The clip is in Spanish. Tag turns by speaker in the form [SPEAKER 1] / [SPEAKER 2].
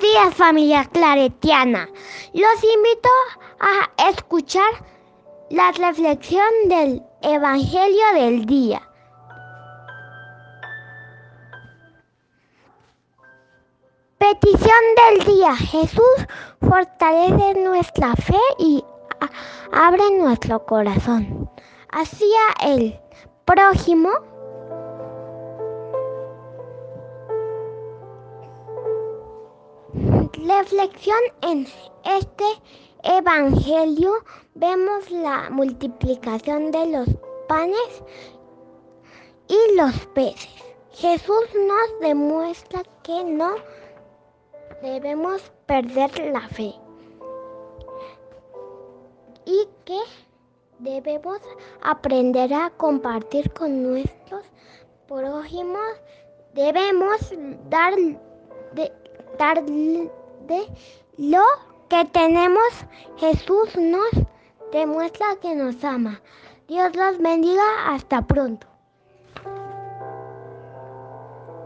[SPEAKER 1] días familia claretiana. Los invito a escuchar la reflexión del Evangelio del día. Petición del día. Jesús fortalece nuestra fe y abre nuestro corazón hacia el prójimo Reflexión en este Evangelio vemos la multiplicación de los panes y los peces. Jesús nos demuestra que no debemos perder la fe y que debemos aprender a compartir con nuestros prójimos. Debemos dar dar lo que tenemos, Jesús nos demuestra que nos ama. Dios los bendiga. Hasta pronto.